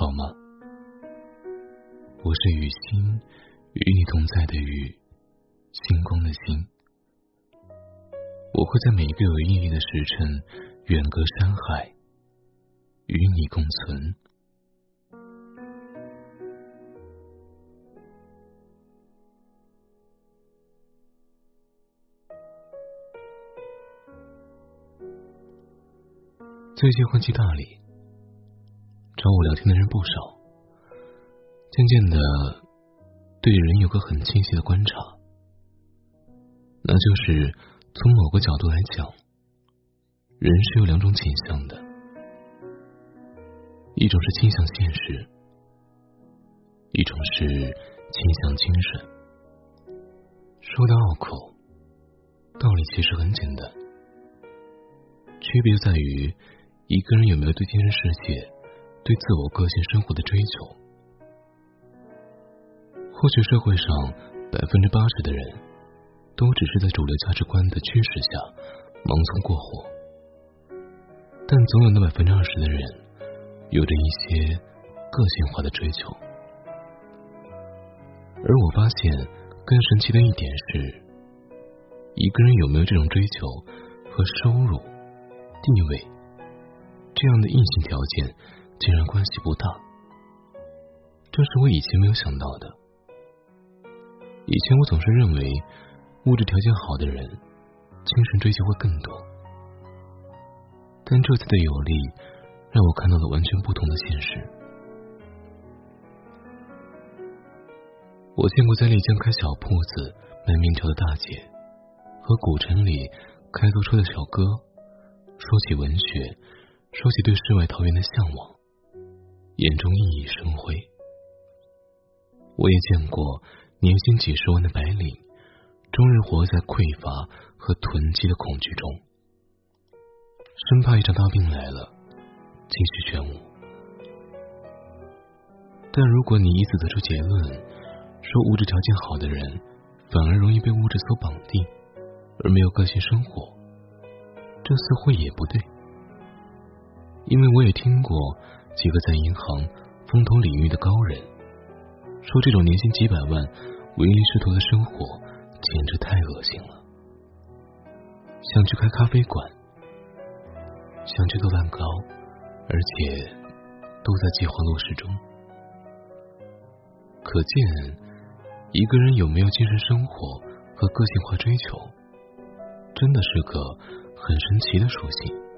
好吗？我是雨欣，与你同在的雨，星光的星。我会在每一个有意义的时辰，远隔山海，与你共存。最近换季大理，找我聊天的人不少。渐渐的，对人有个很清晰的观察，那就是从某个角度来讲，人是有两种倾向的，一种是倾向现实，一种是倾向精神。说的拗口，道理其实很简单，区别在于。一个人有没有对精神世界、对自我个性生活的追求？或许社会上百分之八十的人都只是在主流价值观的驱使下盲从过活，但总有那百分之二十的人有着一些个性化的追求。而我发现更神奇的一点是，一个人有没有这种追求和收入、地位。这样的硬性条件竟然关系不大，这是我以前没有想到的。以前我总是认为物质条件好的人，精神追求会更多，但这次的有利让我看到了完全不同的现实。我见过在丽江开小铺子卖面条的大姐，和古城里开租车的小哥，说起文学。说起对世外桃源的向往，眼中熠熠生辉。我也见过年薪几十万的白领，终日活在匮乏和囤积的恐惧中，生怕一场大病来了，情绪全无。但如果你以此得出结论，说物质条件好的人反而容易被物质所绑定，而没有个性生活，这似乎也不对。因为我也听过几个在银行风投领域的高人说，这种年薪几百万、唯利是图的生活简直太恶心了。想去开咖啡馆，想去做蛋糕，而且都在计划落实中。可见，一个人有没有精神生活和个性化追求，真的是个很神奇的属性。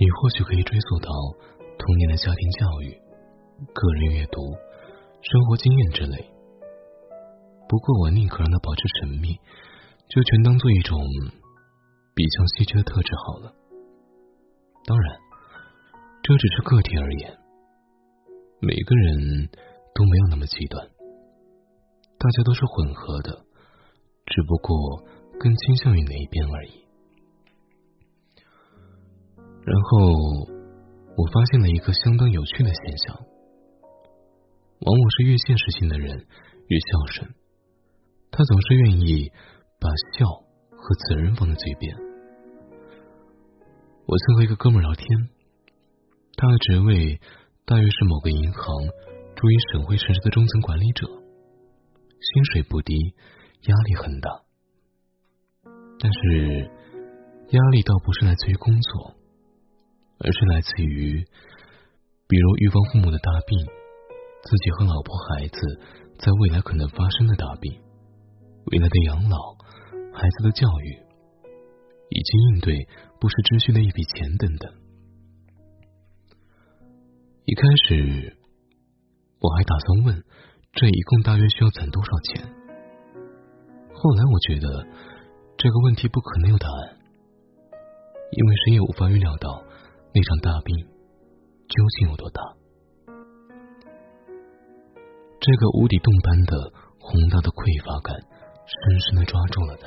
你或许可以追溯到童年的家庭教育、个人阅读、生活经验之类，不过我宁可让它保持神秘，就全当做一种比较稀缺的特质好了。当然，这只是个体而言，每个人都没有那么极端，大家都是混合的，只不过更倾向于哪一边而已。然后，我发现了一个相当有趣的现象：往往是越现实性的人越孝顺，他总是愿意把孝和责任放在嘴边。我曾和一个哥们聊天，他的职位大约是某个银行驻于省会城市的中层管理者，薪水不低，压力很大。但是，压力倒不是来自于工作。而是来自于，比如预防父母的大病，自己和老婆孩子在未来可能发生的大病，未来的养老，孩子的教育，以及应对不时之需的一笔钱等等。一开始我还打算问，这一共大约需要攒多少钱？后来我觉得这个问题不可能有答案，因为谁也无法预料到。那场大病究竟有多大？这个无底洞般的宏大的匮乏感，深深的抓住了他。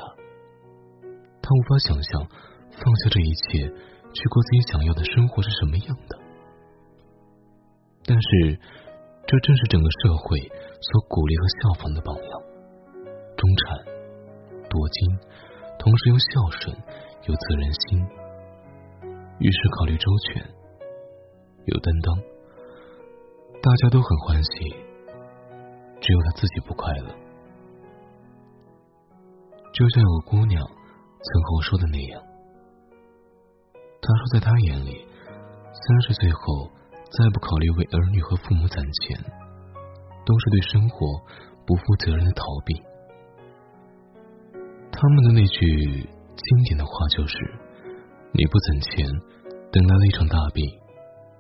他无法想象放下这一切，去过自己想要的生活是什么样的。但是，这正是整个社会所鼓励和效仿的榜样：中产、多金，同时又孝顺、有责任心。遇事考虑周全，有担当，大家都很欢喜，只有他自己不快乐。就像有个姑娘曾和我说的那样，她说在她眼里，三十岁后再不考虑为儿女和父母攒钱，都是对生活不负责任的逃避。他们的那句经典的话就是：“你不攒钱，等来了一场大病，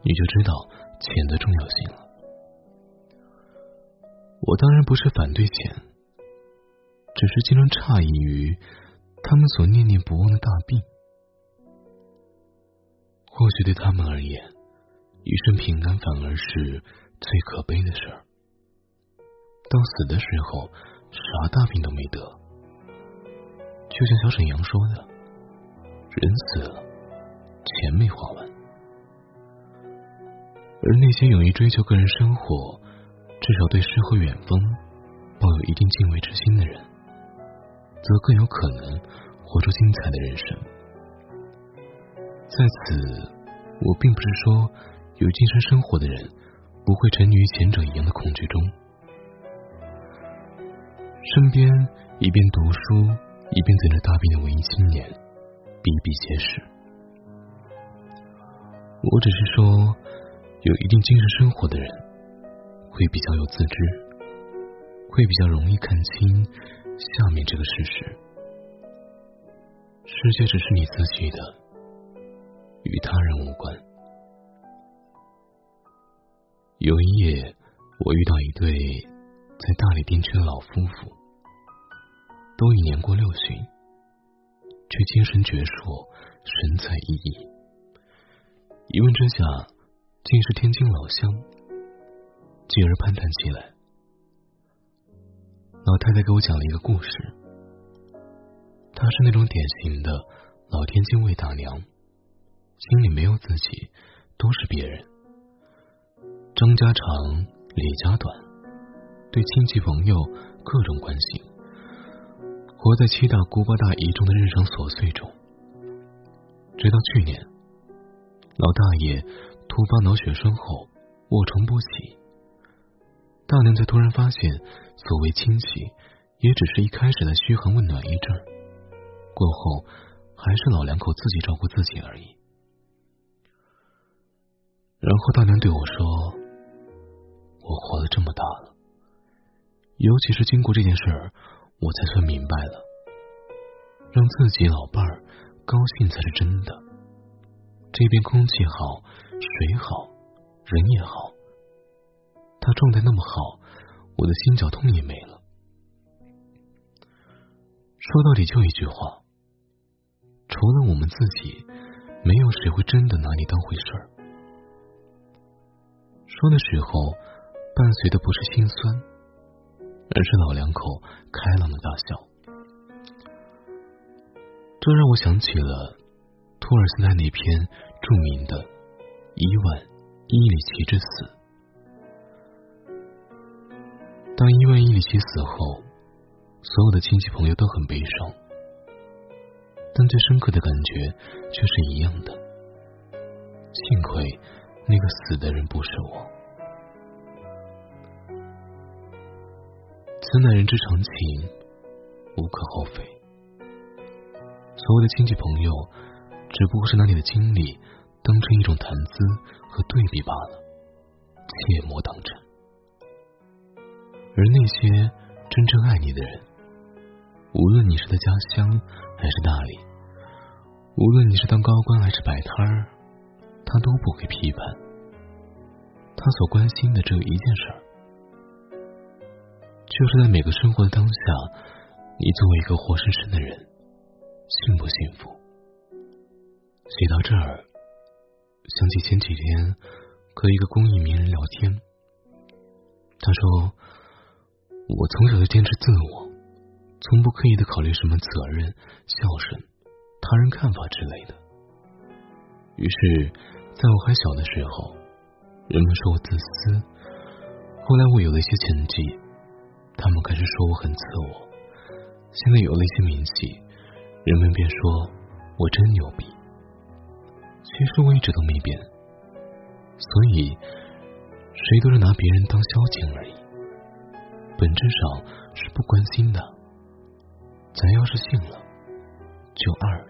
你就知道钱的重要性了。”我当然不是反对钱，只是经常诧异于他们所念念不忘的大病。或许对他们而言，一生平安反而是最可悲的事儿。到死的时候，啥大病都没得。就像小沈阳说的：“人死了，钱没花完。”而那些勇于追求个人生活，至少对诗和远方抱有一定敬畏之心的人，则更有可能活出精彩的人生。在此，我并不是说有精神生活的人不会沉溺于前者一样的恐惧中。身边一边读书一边等着大病的文艺青年比比皆是。我只是说，有一定精神生活的人。会比较有自知，会比较容易看清下面这个事实：世界只是你自己的，与他人无关。有一夜，我遇到一对在大理定居的老夫妇，都已年过六旬，却精神矍铄，神采奕奕。一问之下，竟是天津老乡。继而攀谈起来。老太太给我讲了一个故事。她是那种典型的老天津卫大娘，心里没有自己，都是别人。张家长，李家短，对亲戚朋友各种关心，活在七大姑八大姨中的日常琐碎中。直到去年，老大爷突发脑血栓后卧床不起。大娘才突然发现，所谓亲戚，也只是一开始的嘘寒问暖一阵，过后还是老两口自己照顾自己而已。然后大娘对我说：“我活了这么大了，尤其是经过这件事儿，我才算明白了，让自己老伴儿高兴才是真的。这边空气好，水好，人也好。”他状态那么好，我的心绞痛也没了。说到底就一句话：除了我们自己，没有谁会真的拿你当回事儿。说的时候，伴随的不是心酸，而是老两口开朗的大笑。这让我想起了托尔斯泰那篇著名的《伊万伊里奇之死》。当伊万伊里奇死后，所有的亲戚朋友都很悲伤，但最深刻的感觉却是一样的。幸亏那个死的人不是我。此乃人之常情，无可厚非。所谓的亲戚朋友，只不过是拿你的经历当成一种谈资和对比罢了，切莫当真。而那些真正爱你的人，无论你是在家乡还是大理，无论你是当高官还是摆摊儿，他都不会批判。他所关心的只有一件事儿，就是在每个生活的当下，你作为一个活生生的人，幸不幸福？写到这儿，想起前几天和一个公益名人聊天，他说。我从小就坚持自我，从不刻意的考虑什么责任、孝顺、他人看法之类的。于是，在我还小的时候，人们说我自私；后来我有了一些成绩，他们开始说我很自我；现在有了一些名气，人们便说我真牛逼。其实我一直都没变，所以谁都是拿别人当消遣而已，本质上是不关心的。咱要是信了，就二。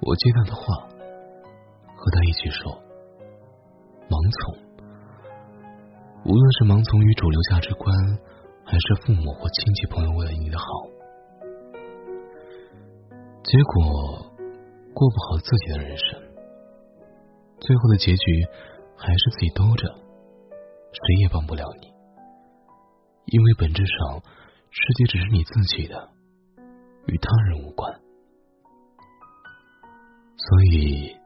我接他的话，和他一起说：盲从，无论是盲从于主流价值观，还是父母或亲戚朋友为了你的好，结果过不好自己的人生。最后的结局还是自己兜着，谁也帮不了你，因为本质上世界只是你自己的，与他人无关。所以，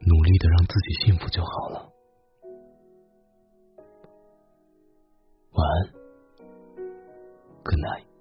努力的让自己幸福就好了。晚安，Good night。